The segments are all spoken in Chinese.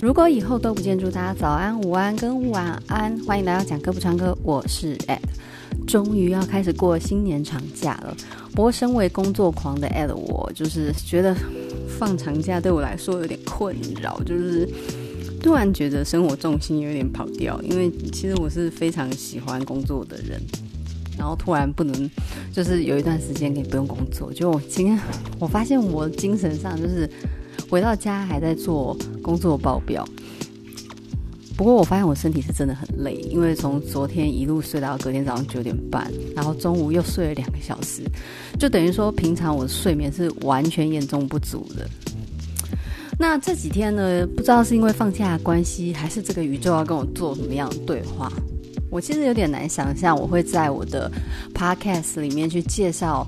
如果以后都不见，祝大家早安、午安跟晚安。欢迎来到讲歌不唱歌，我是 Ed。终于要开始过新年长假了。不过，身为工作狂的 Ed，我就是觉得放长假对我来说有点困扰，就是突然觉得生活重心有点跑掉。因为其实我是非常喜欢工作的人，然后突然不能，就是有一段时间可以不用工作。就我今天，我发现我精神上就是回到家还在做工作报表。不过我发现我身体是真的很累，因为从昨天一路睡到隔天早上九点半，然后中午又睡了两个小时，就等于说平常我睡眠是完全严重不足的。那这几天呢，不知道是因为放假的关系，还是这个宇宙要跟我做什么样的对话，我其实有点难想象我会在我的 podcast 里面去介绍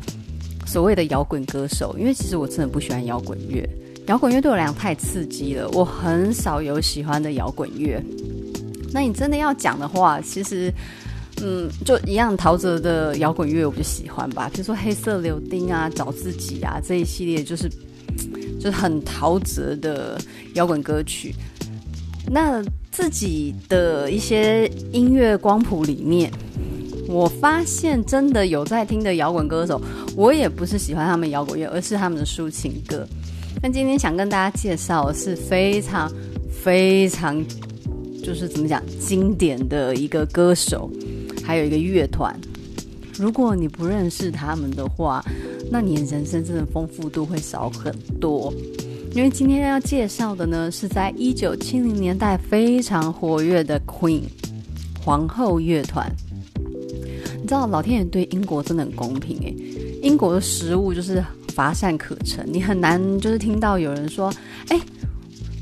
所谓的摇滚歌手，因为其实我真的不喜欢摇滚乐。摇滚乐对我来讲太刺激了，我很少有喜欢的摇滚乐。那你真的要讲的话，其实，嗯，就一样陶喆的摇滚乐我就喜欢吧，比如说黑色柳丁啊、找自己啊这一系列，就是 就是很陶喆的摇滚歌曲。那自己的一些音乐光谱里面，我发现真的有在听的摇滚歌手，我也不是喜欢他们摇滚乐，而是他们的抒情歌。那今天想跟大家介绍是非常非常，就是怎么讲，经典的一个歌手，还有一个乐团。如果你不认识他们的话，那你人生真的丰富度会少很多。因为今天要介绍的呢，是在一九七零年代非常活跃的 Queen 皇后乐团。你知道，老天爷对英国真的很公平诶，英国的食物就是。乏善可陈，你很难就是听到有人说，哎，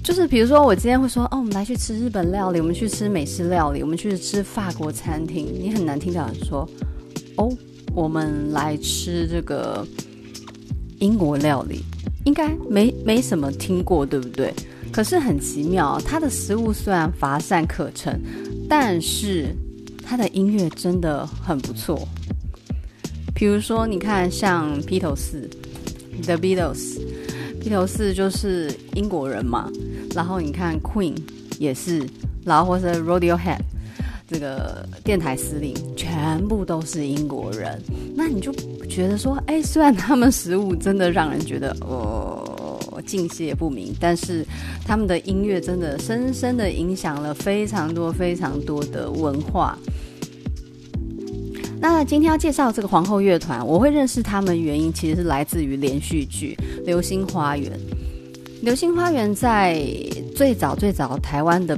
就是比如说我今天会说，哦，我们来去吃日本料理，我们去吃美式料理，我们去吃法国餐厅，你很难听到人说，哦，我们来吃这个英国料理，应该没没什么听过，对不对？可是很奇妙，它的食物虽然乏善可陈，但是它的音乐真的很不错。比如说，你看像披头士。The Beatles，披头士就是英国人嘛，然后你看 Queen 也是，然后或是 Radiohead 这个电台司令，全部都是英国人。那你就觉得说，哎，虽然他们食物真的让人觉得哦敬谢不明，但是他们的音乐真的深深的影响了非常多非常多的文化。那今天要介绍这个皇后乐团，我会认识他们原因其实是来自于连续剧《流星花园》。《流星花园》在最早最早台湾的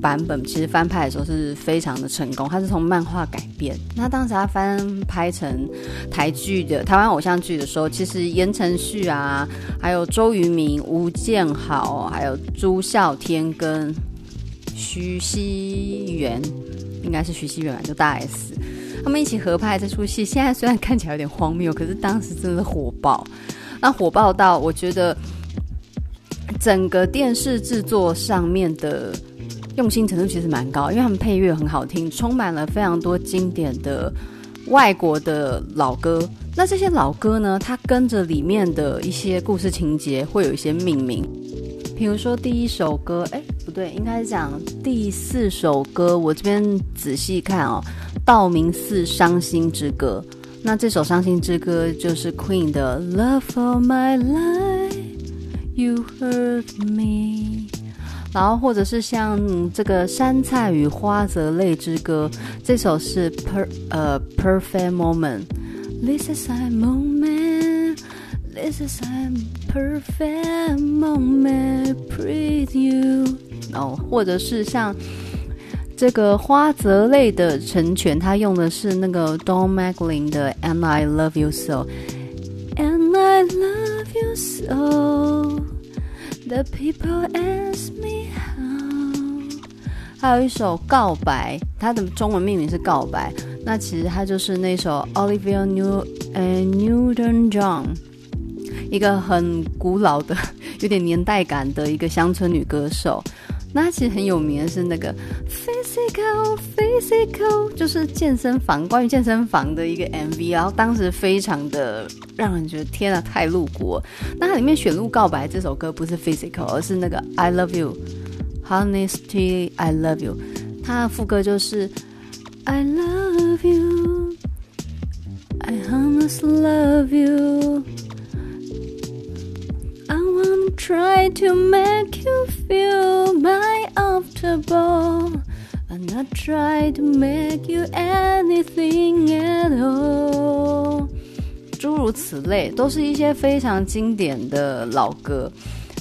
版本，其实翻拍的时候是非常的成功。它是从漫画改编，那当时它翻拍成台剧的台湾偶像剧的时候，其实言承旭啊，还有周渝民、吴建豪，还有朱孝天跟徐熙媛，应该是徐熙媛吧，就大 S。他们一起合拍这出戏，现在虽然看起来有点荒谬，可是当时真的火爆。那火爆到我觉得整个电视制作上面的用心程度其实蛮高，因为他们配乐很好听，充满了非常多经典的外国的老歌。那这些老歌呢，它跟着里面的一些故事情节会有一些命名。比如说第一首歌，哎，不对，应该是讲第四首歌。我这边仔细看哦。道明寺伤心之歌，那这首伤心之歌就是 Queen 的 Love of My Life, You Hurt Me，然后或者是像这个杉菜与花泽类之歌，这首是 Per 呃 Perfect Moment，This is a moment，This is a perfect moment，Breathe You，哦，或者是像。这个花泽类的成全，他用的是那个 Don McLean 的 And I Love You So，And I Love You So，The People Ask Me How，还有一首告白，它的中文命名是告白，那其实它就是那首 Olivia New 呃 Newton John，一个很古老的、有点年代感的一个乡村女歌手。那其实很有名的是那个 physical physical，就是健身房，关于健身房的一个 MV，然后当时非常的让人觉得天啊，太露骨。那它里面选入告白这首歌不是 physical，而是那个 I love you Honesty I Love You，它的副歌就是 I love you, I Honest Love you, I wanna try to make you feel my afterball, and not try to make you anything at all。诸如此类，都是一些非常经典的老歌。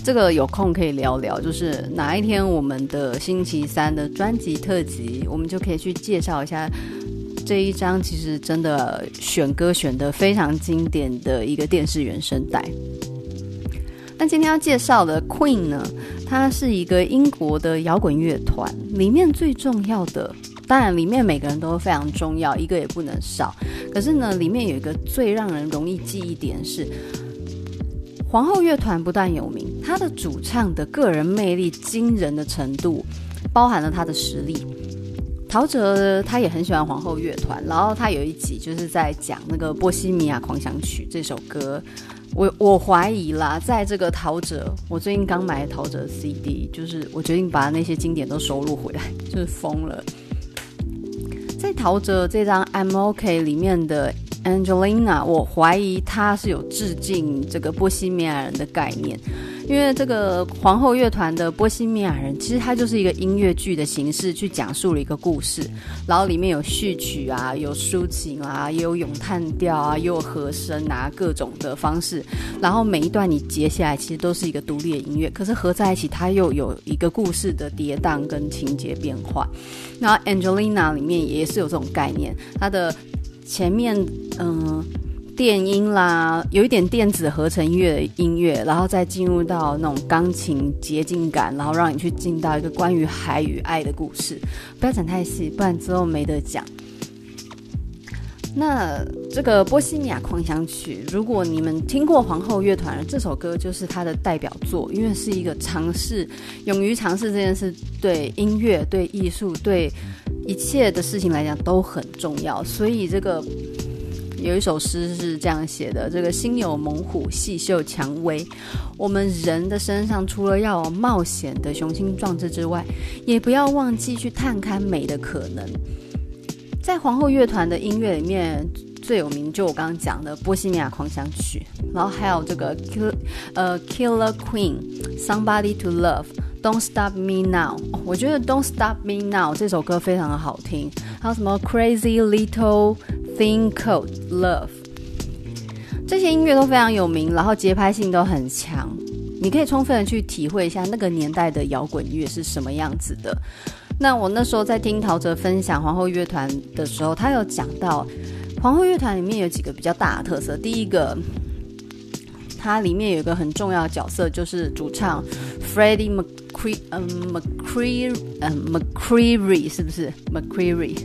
这个有空可以聊聊，就是哪一天我们的星期三的专辑特辑，我们就可以去介绍一下这一张其实真的选歌选得非常经典的一个电视原声带。那今天要介绍的 Queen 呢，它是一个英国的摇滚乐团，里面最重要的，当然里面每个人都非常重要，一个也不能少。可是呢，里面有一个最让人容易记忆点是。皇后乐团不但有名，他的主唱的个人魅力惊人的程度，包含了他的实力。陶喆他也很喜欢皇后乐团，然后他有一集就是在讲那个《波西米亚狂想曲》这首歌。我我怀疑啦，在这个陶喆，我最近刚买陶喆 CD，就是我决定把那些经典都收录回来，就是疯了。在陶喆这张《I'm OK》里面的。Angelina，我怀疑他是有致敬这个波西米亚人的概念，因为这个皇后乐团的波西米亚人，其实它就是一个音乐剧的形式去讲述了一个故事，然后里面有序曲啊，有抒情啊，也有咏叹调啊，也有和声啊，各种的方式，然后每一段你接下来其实都是一个独立的音乐，可是合在一起，它又有一个故事的跌宕跟情节变化。那 Angelina 里面也是有这种概念，它的。前面嗯、电音啦，有一点电子合成音乐的音乐，然后再进入到那种钢琴洁净感，然后让你去进到一个关于海与爱的故事。不要讲太细，不然之后没得讲。那这个《波西米亚狂想曲》，如果你们听过皇后乐团，这首歌就是它的代表作，因为是一个尝试，勇于尝试这件事，对音乐、对艺术、对。一切的事情来讲都很重要，所以这个有一首诗是这样写的：这个心有猛虎，细嗅蔷薇。我们人的身上除了要有冒险的雄心壮志之外，也不要忘记去探看美的可能。在皇后乐团的音乐里面，最有名就我刚刚讲的《波西米亚狂想曲》，然后还有这个 Kill 呃 Killer Queen Somebody to Love。Don't Stop Me Now，我觉得 Don't Stop Me Now 这首歌非常的好听。还有什么 Crazy Little Thing Called Love，这些音乐都非常有名，然后节拍性都很强。你可以充分的去体会一下那个年代的摇滚乐是什么样子的。那我那时候在听陶喆分享皇后乐团的时候，他有讲到皇后乐团里面有几个比较大的特色。第一个。它里面有一个很重要的角色，就是主唱 Freddie McCre 嗯 McCreary 嗯 McCreary 是不是 McCreary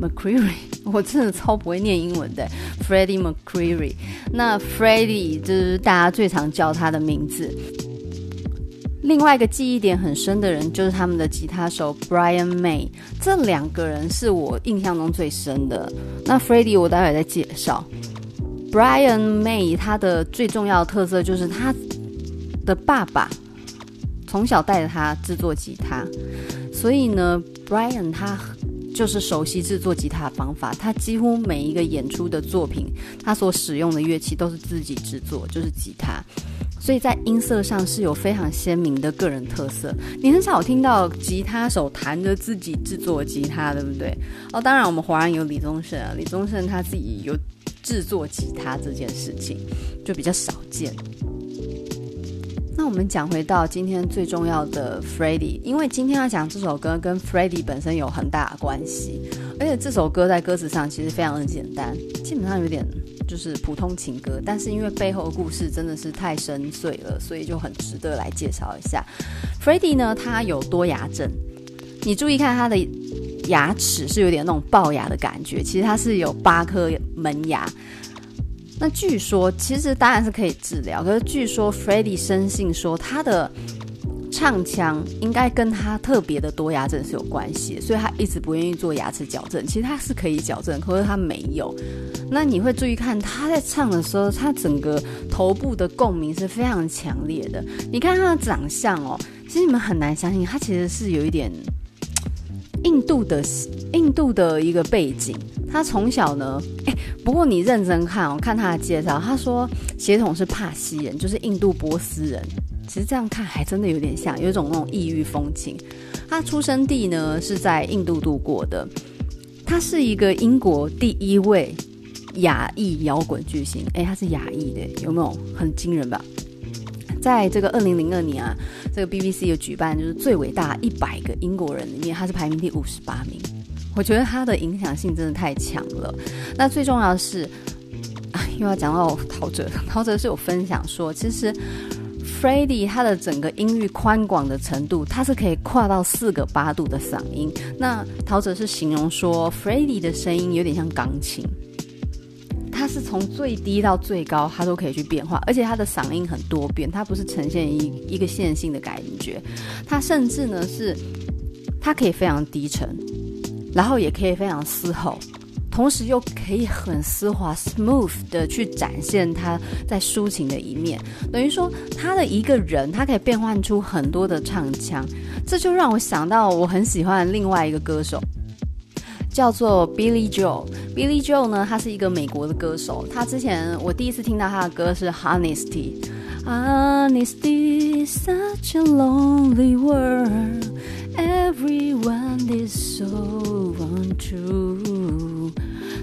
McCreary 我真的超不会念英文的 Freddie McCreary 那 Freddie 就是大家最常叫他的名字。另外一个记忆点很深的人就是他们的吉他手 Brian May，这两个人是我印象中最深的。那 Freddie 我待会再介绍。Brian May 他的最重要的特色就是他的爸爸从小带着他制作吉他，所以呢，Brian 他就是熟悉制作吉他的方法。他几乎每一个演出的作品，他所使用的乐器都是自己制作，就是吉他。所以在音色上是有非常鲜明的个人特色。你很少听到吉他手弹着自己制作吉他，对不对？哦，当然我们华人有李宗盛啊，李宗盛他自己有。制作吉他这件事情就比较少见。那我们讲回到今天最重要的 Freddie，因为今天要讲这首歌跟 Freddie 本身有很大的关系，而且这首歌在歌词上其实非常的简单，基本上有点就是普通情歌，但是因为背后的故事真的是太深邃了，所以就很值得来介绍一下。Freddie 呢，他有多牙症，你注意看他的。牙齿是有点那种龅牙的感觉，其实它是有八颗门牙。那据说，其实当然是可以治疗，可是据说 Freddie 深信说他的唱腔应该跟他特别的多牙症是有关系，所以他一直不愿意做牙齿矫正。其实他是可以矫正，可是他没有。那你会注意看他在唱的时候，他整个头部的共鸣是非常强烈的。你看他的长相哦，其实你们很难相信，他其实是有一点 印度的印度的一个背景。他从小呢，不过你认真看哦，看他的介绍，他说血统是帕西人，就是印度波斯人。其实这样看还真的有点像，有一种那种异域风情。他出生地呢是在印度度过的，他是一个英国第一位。亚裔摇滚巨星，诶，他是亚裔的，有没有很惊人吧？在这个二零零二年啊，这个 BBC 有举办就是最伟大一百个英国人里面，他是排名第五十八名。我觉得他的影响性真的太强了。那最重要的是，啊，又要讲到陶喆，陶喆是有分享说，其实 Freddie 他的整个音域宽广的程度，他是可以跨到四个八度的嗓音。那陶喆是形容说，Freddie 的声音有点像钢琴。它是从最低到最高，它都可以去变化，而且它的嗓音很多变，它不是呈现一一个线性的感觉，它甚至呢是，它可以非常低沉，然后也可以非常嘶吼，同时又可以很丝滑 smooth 的去展现他在抒情的一面，等于说他的一个人，他可以变换出很多的唱腔，这就让我想到我很喜欢另外一个歌手。叫做 Billy Joel。Billy Joel 呢，他是一个美国的歌手。他之前我第一次听到他的歌是 Honesty。Honesty such a lonely world. Everyone is so untrue.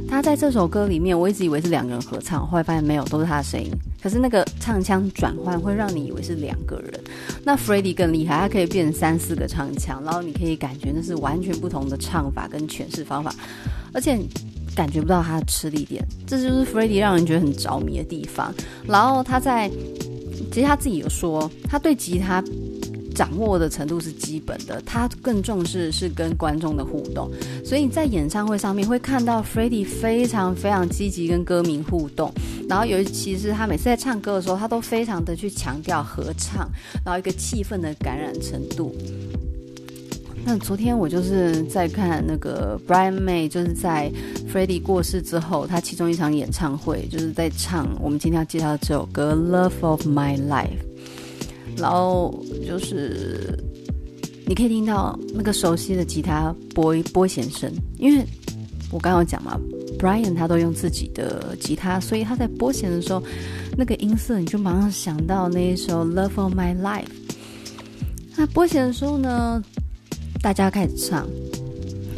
他在这首歌里面，我一直以为是两个人合唱，后来发现没有，都是他的声音。可是那个唱腔转换会让你以为是两个人。那 Freddie 更厉害，他可以变三四个唱腔，然后你可以感觉那是完全不同的唱法跟诠释方法，而且感觉不到他的吃力点，这就是 Freddie 让人觉得很着迷的地方。然后他在，其实他自己有说，他对吉他。掌握的程度是基本的，他更重视是跟观众的互动，所以在演唱会上面会看到 Freddie 非常非常积极跟歌迷互动，然后尤其是他每次在唱歌的时候，他都非常的去强调合唱，然后一个气氛的感染程度。那昨天我就是在看那个 Brian May，就是在 Freddie 过世之后，他其中一场演唱会就是在唱我们今天要介绍的这首歌《Love of My Life》。然后就是你可以听到那个熟悉的吉他拨拨弦声，因为我刚刚有讲嘛，Brian 他都用自己的吉他，所以他在拨弦的时候，那个音色你就马上想到那一首《Love of My Life》。那拨弦的时候呢，大家开始唱，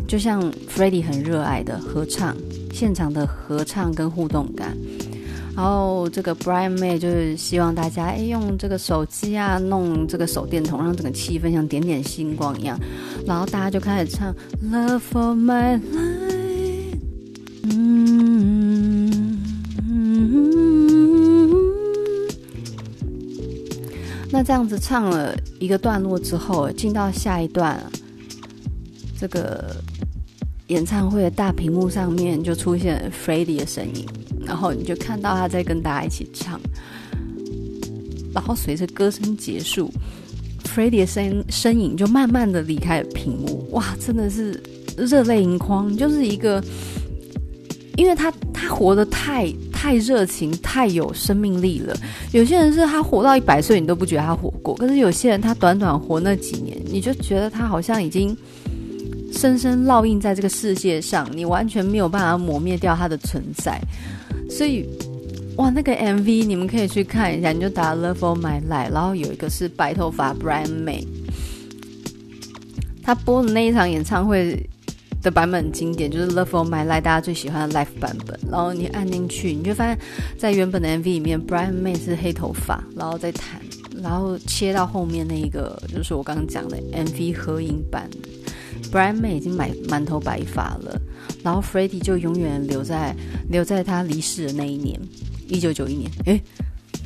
就像 Freddie 很热爱的合唱，现场的合唱跟互动感。然后这个 Brian May 就是希望大家哎用这个手机啊弄这个手电筒，让整个气氛像点点星光一样。然后大家就开始唱 Love for my life。嗯，嗯，那这样子唱了一个段落之后，进到下一段，这个演唱会的大屏幕上面就出现 Freddie 的身影。然后你就看到他在跟大家一起唱，然后随着歌声结束，Freddie 的身身影就慢慢的离开了屏幕。哇，真的是热泪盈眶，就是一个，因为他他活得太太热情，太有生命力了。有些人是他活到一百岁，你都不觉得他活过；可是有些人他短短活那几年，你就觉得他好像已经深深烙印在这个世界上，你完全没有办法抹灭掉他的存在。所以，哇，那个 MV 你们可以去看一下，你就打 Love of My Life，然后有一个是白头发 Brian May，他播的那一场演唱会的版本很经典，就是 Love of My Life 大家最喜欢的 Live 版本。然后你按进去，你就发现，在原本的 MV 里面，Brian May 是黑头发，然后再弹，然后切到后面那一个，就是我刚刚讲的 MV 合影版。Brian May 已经满满头白发了，然后 Freddie 就永远留在留在他离世的那一年，一九九一年。诶，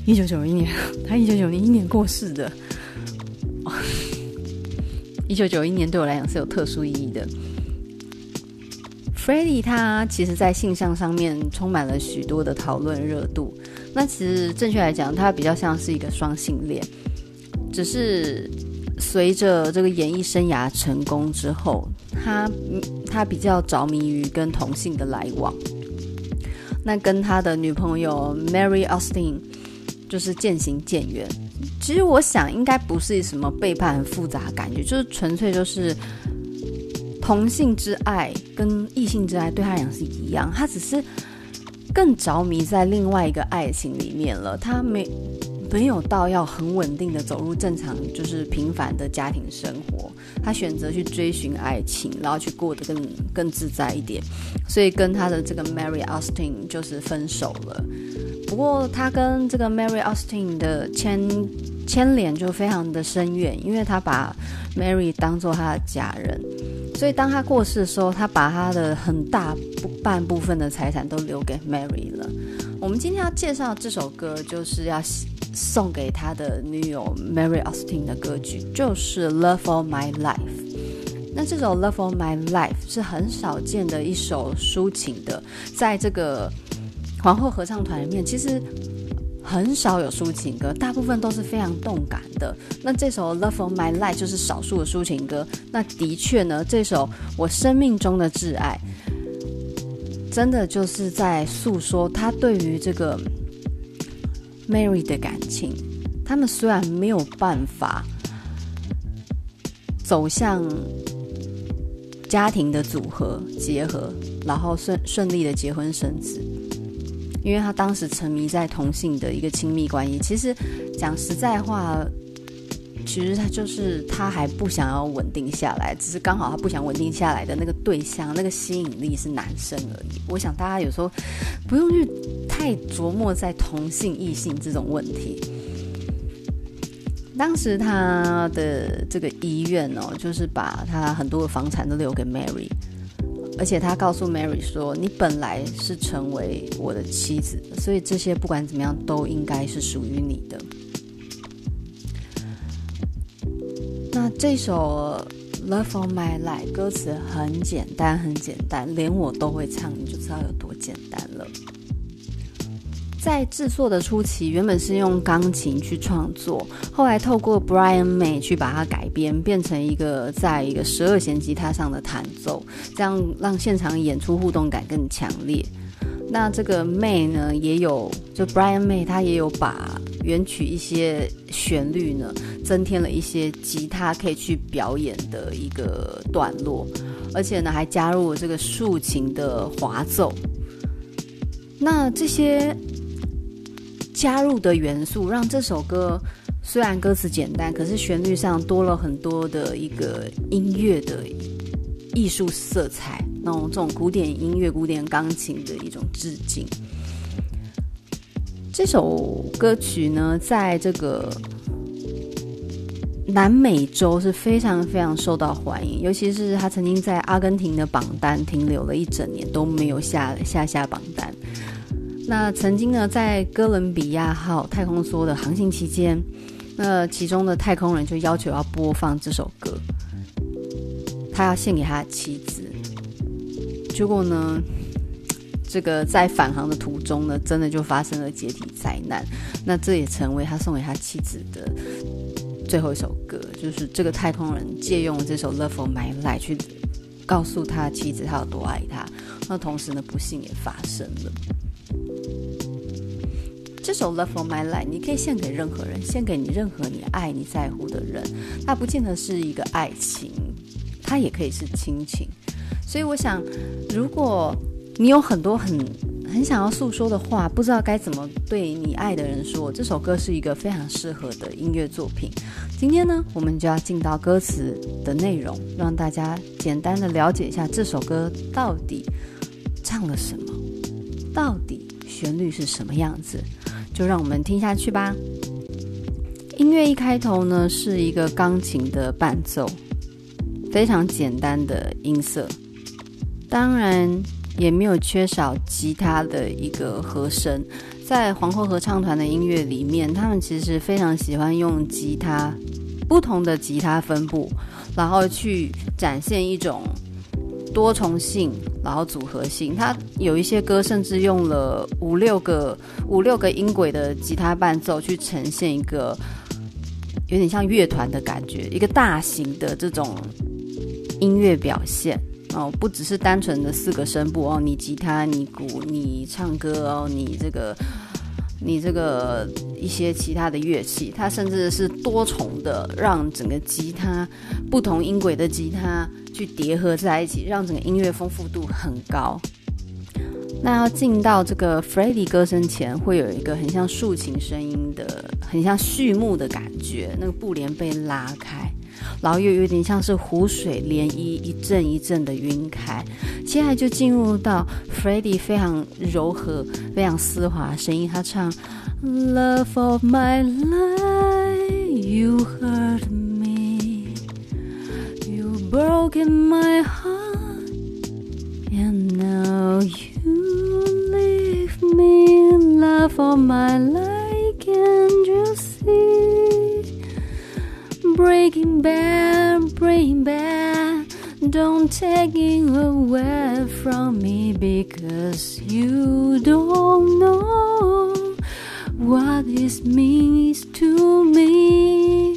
一九九一年，他一九九一年过世的。一九九一年对我来讲是有特殊意义的。Freddie 他其实在性向上面充满了许多的讨论热度。那其实正确来讲，他比较像是一个双性恋，只是。随着这个演艺生涯成功之后，他他比较着迷于跟同性的来往。那跟他的女朋友 Mary Austin 就是渐行渐远。其实我想应该不是什么背叛、很复杂感觉，就是纯粹就是同性之爱跟异性之爱对他来讲是一样，他只是更着迷在另外一个爱情里面了。他没没有到要很稳定的走入正常，就是平凡的家庭生活。他选择去追寻爱情，然后去过得更更自在一点，所以跟他的这个 Mary Austin 就是分手了。不过他跟这个 Mary Austin 的牵牵连就非常的深远，因为他把 Mary 当做他的家人，所以当他过世的时候，他把他的很大半部分的财产都留给 Mary 了。我们今天要介绍这首歌，就是要。送给他的女友 Mary Austin 的歌曲就是《Love of My Life》。那这首《Love of My Life》是很少见的一首抒情的，在这个皇后合唱团里面，其实很少有抒情歌，大部分都是非常动感的。那这首《Love of My Life》就是少数的抒情歌。那的确呢，这首我生命中的挚爱，真的就是在诉说他对于这个。Mary 的感情，他们虽然没有办法走向家庭的组合结合，然后顺顺利的结婚生子，因为他当时沉迷在同性的一个亲密关系。其实讲实在话，其实他就是他还不想要稳定下来，只是刚好他不想稳定下来的那个对象，那个吸引力是男生而已。我想大家有时候不用去。太琢磨在同性异性这种问题。当时他的这个医院哦，就是把他很多的房产都留给 Mary，而且他告诉 Mary 说：“你本来是成为我的妻子，所以这些不管怎么样都应该是属于你的。”这首《Love of My Life》歌词很简单，很简单，连我都会唱，你就知道有多简单了。在制作的初期，原本是用钢琴去创作，后来透过 Brian May 去把它改编，变成一个在一个十二弦吉他上的弹奏，这样让现场演出互动感更强烈。那这个 May 呢，也有就 Brian May 他也有把原曲一些旋律呢，增添了一些吉他可以去表演的一个段落，而且呢，还加入了这个竖琴的滑奏。那这些。加入的元素让这首歌虽然歌词简单，可是旋律上多了很多的一个音乐的艺术色彩，那种这种古典音乐、古典钢琴的一种致敬。这首歌曲呢，在这个南美洲是非常非常受到欢迎，尤其是他曾经在阿根廷的榜单停留了一整年都没有下下下榜单。那曾经呢，在哥伦比亚号太空梭的航行期间，那其中的太空人就要求要播放这首歌，他要献给他妻子。结果呢，这个在返航的途中呢，真的就发生了解体灾难。那这也成为他送给他妻子的最后一首歌，就是这个太空人借用这首《Love of My Life》去告诉他妻子他有多爱他。那同时呢，不幸也发生了。这首《Love of My Life》你可以献给任何人，献给你任何你爱你在乎的人。它不见得是一个爱情，它也可以是亲情。所以我想，如果你有很多很很想要诉说的话，不知道该怎么对你爱的人说，这首歌是一个非常适合的音乐作品。今天呢，我们就要进到歌词的内容，让大家简单的了解一下这首歌到底唱了什么，到底旋律是什么样子。就让我们听下去吧。音乐一开头呢，是一个钢琴的伴奏，非常简单的音色，当然也没有缺少吉他的一个和声。在皇后合唱团的音乐里面，他们其实非常喜欢用吉他，不同的吉他分布，然后去展现一种。多重性，然后组合性，他有一些歌甚至用了五六个五六个音轨的吉他伴奏去呈现一个有点像乐团的感觉，一个大型的这种音乐表现哦，不只是单纯的四个声部哦，你吉他、你鼓、你唱歌哦，你这个、你这个一些其他的乐器，它甚至是多重的，让整个吉他不同音轨的吉他去叠合在一起，让整个音乐丰富度很高。那要进到这个 Freddie 歌声前，会有一个很像竖琴声音的，很像序幕的感觉。那个布帘被拉开，然后又有点像是湖水涟漪，一阵一阵的晕开。接下来就进入到 Freddie 非常柔和、非常丝滑的声音，他唱 Love of my life, you hurt me, you broken my heart, and now you. leave me，Love of my life, can't you see? Breaking bad, breaking bad. Don't take it away from me because you don't know what this means to me.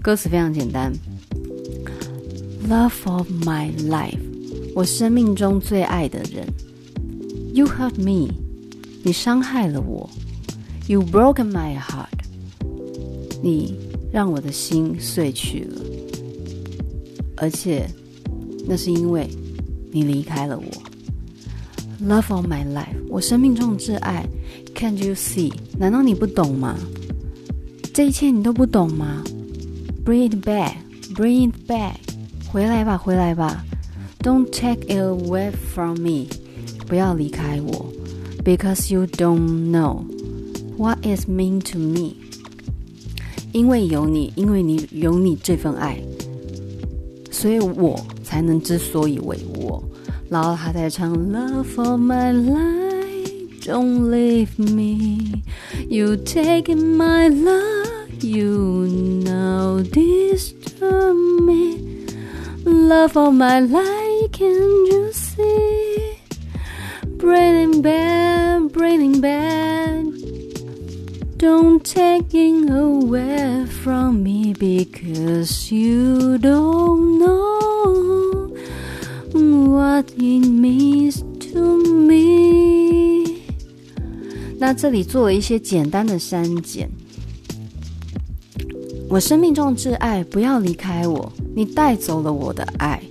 歌词非常简单，Love of my life，我生命中最爱的人。You hurt me。你伤害了我，You broken my heart。你 让我的心碎去了，而且那是因为你离开了我。Love of my life，我生命中的挚爱。Can't you see？难道你不懂吗？这一切你都不懂吗？Bring it back，Bring it back，回来吧，回来吧。Don't take it away from me，不要离开我。Because you don't know what is mean to me，因为有你，因为你有你这份爱，所以我才能之所以为我。然后他在唱 Love of my life, don't leave me. You taking my love, you now disturb me. Love of my life, can't you see? Breathing bad, breathing bad. Don't take it away from me because you don't know what it means to me. 那这里做了一些简单的删减。我生命中的挚爱，不要离开我，你带走了我的爱，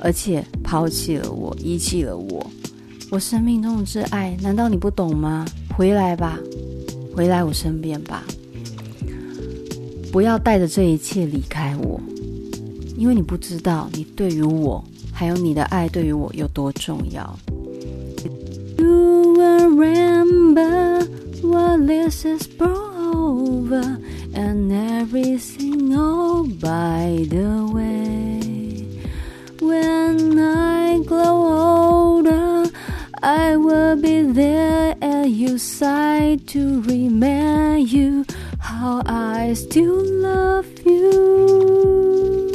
而且抛弃了我，遗弃了我。我生命中的挚爱，难道你不懂吗？回来吧，回来我身边吧，不要带着这一切离开我，因为你不知道你对于我，还有你的爱对于我有多重要。You will remember what this is over and everything all by the way when I grow older, I will be there at your side to remind you how I still love you。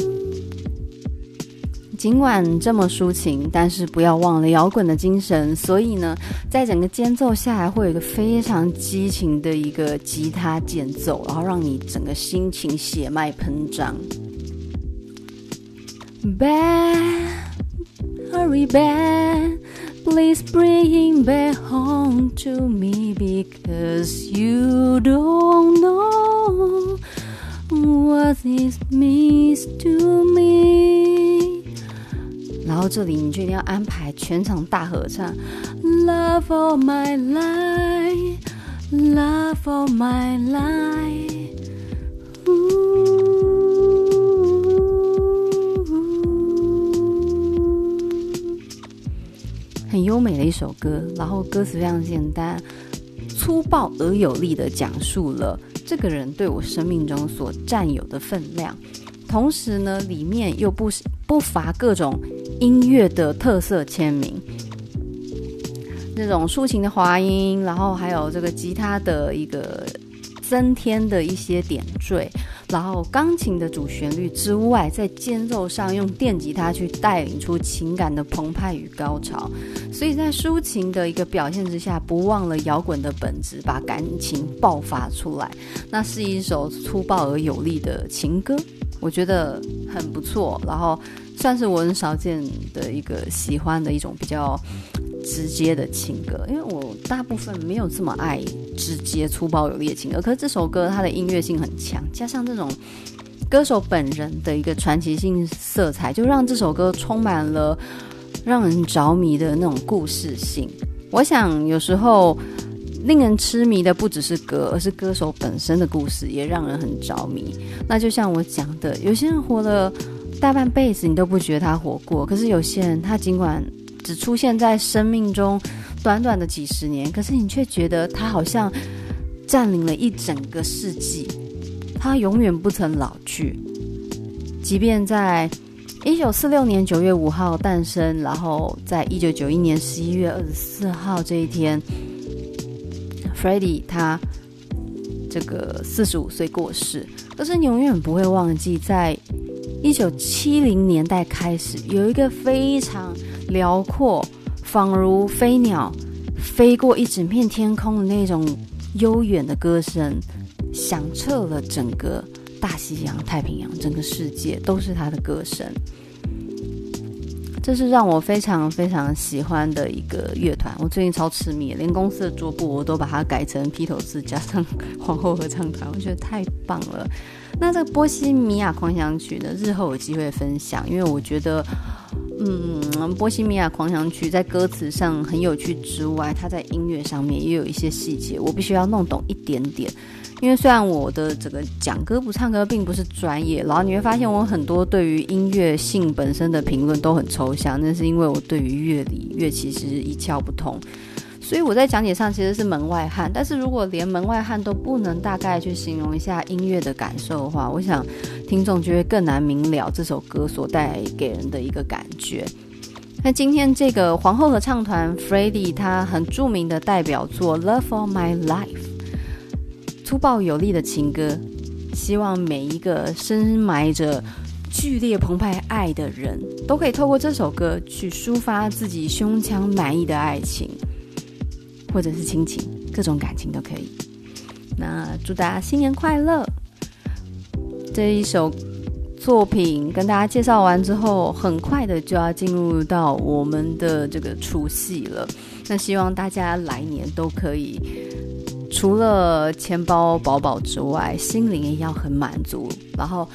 尽管这么抒情，但是不要忘了摇滚的精神。所以呢，在整个间奏下来，会有一个非常激情的一个吉他间奏，然后让你整个心情血脉喷张。Back, hurry bad. Please bring him back home to me because you don't know what this means to me。然后这里你就一定要安排全场大合唱，Love of my life, Love of my life。 很优美的一首歌，然后歌词非常简单，粗暴而有力地讲述了这个人对我生命中所占有的分量，同时呢，里面又不不乏各种音乐的特色签名，那种抒情的滑音，然后还有这个吉他的一个增添的一些点缀，然后钢琴的主旋律之外，在间奏上用电吉他去带领出情感的澎湃与高潮。所以在抒情的一个表现之下，不忘了摇滚的本质，把感情爆发出来。那是一首粗暴而有力的情歌，我觉得很不错。然后算是我很少见的一个喜欢的一种比较直接的情歌，因为我大部分没有这么爱直接粗暴有力的情歌。可是这首歌它的音乐性很强，加上这种歌手本人的一个传奇性色彩，就让这首歌充满了。让人着迷的那种故事性，我想有时候令人痴迷的不只是歌，而是歌手本身的故事也让人很着迷。那就像我讲的，有些人活了大半辈子，你都不觉得他活过；可是有些人，他尽管只出现在生命中短短的几十年，可是你却觉得他好像占领了一整个世纪，他永远不曾老去，即便在。一九四六年九月五号诞生，然后在一九九一年十一月二十四号这一天，Freddie 他这个四十五岁过世。可是你永远不会忘记，在一九七零年代开始，有一个非常辽阔，仿如飞鸟飞过一整片天空的那种悠远的歌声，响彻了整个。大西洋、太平洋，整个世界都是他的歌声，这是让我非常非常喜欢的一个乐团。我最近超痴迷，连公司的桌布我都把它改成披头士加上皇后合唱团，我觉得太棒了。那这个波西米亚狂想曲呢，日后有机会分享，因为我觉得，嗯，波西米亚狂想曲在歌词上很有趣之外，它在音乐上面也有一些细节，我必须要弄懂一点点。因为虽然我的整个讲歌不唱歌并不是专业，然后你会发现我很多对于音乐性本身的评论都很抽象，那是因为我对于乐理乐器其实一窍不通，所以我在讲解上其实是门外汉。但是如果连门外汉都不能大概去形容一下音乐的感受的话，我想听众就会更难明了这首歌所带给人的一个感觉。那今天这个皇后合唱团 Freddie 他很著名的代表作《Love of My Life》。粗暴有力的情歌，希望每一个深埋着剧烈澎湃爱的人都可以透过这首歌去抒发自己胸腔满意的爱情，或者是亲情，各种感情都可以。那祝大家新年快乐！这一首作品跟大家介绍完之后，很快的就要进入到我们的这个除夕了。那希望大家来年都可以。除了钱包饱饱之外，心灵也要很满足。然后，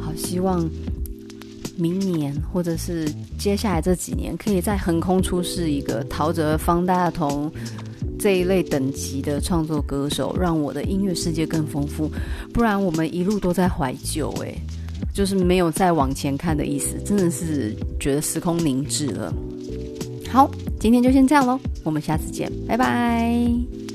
好希望明年或者是接下来这几年，可以再横空出世一个陶喆、方大同这一类等级的创作歌手，让我的音乐世界更丰富。不然我们一路都在怀旧，诶，就是没有再往前看的意思。真的是觉得时空凝滞了。好，今天就先这样喽，我们下次见，拜拜。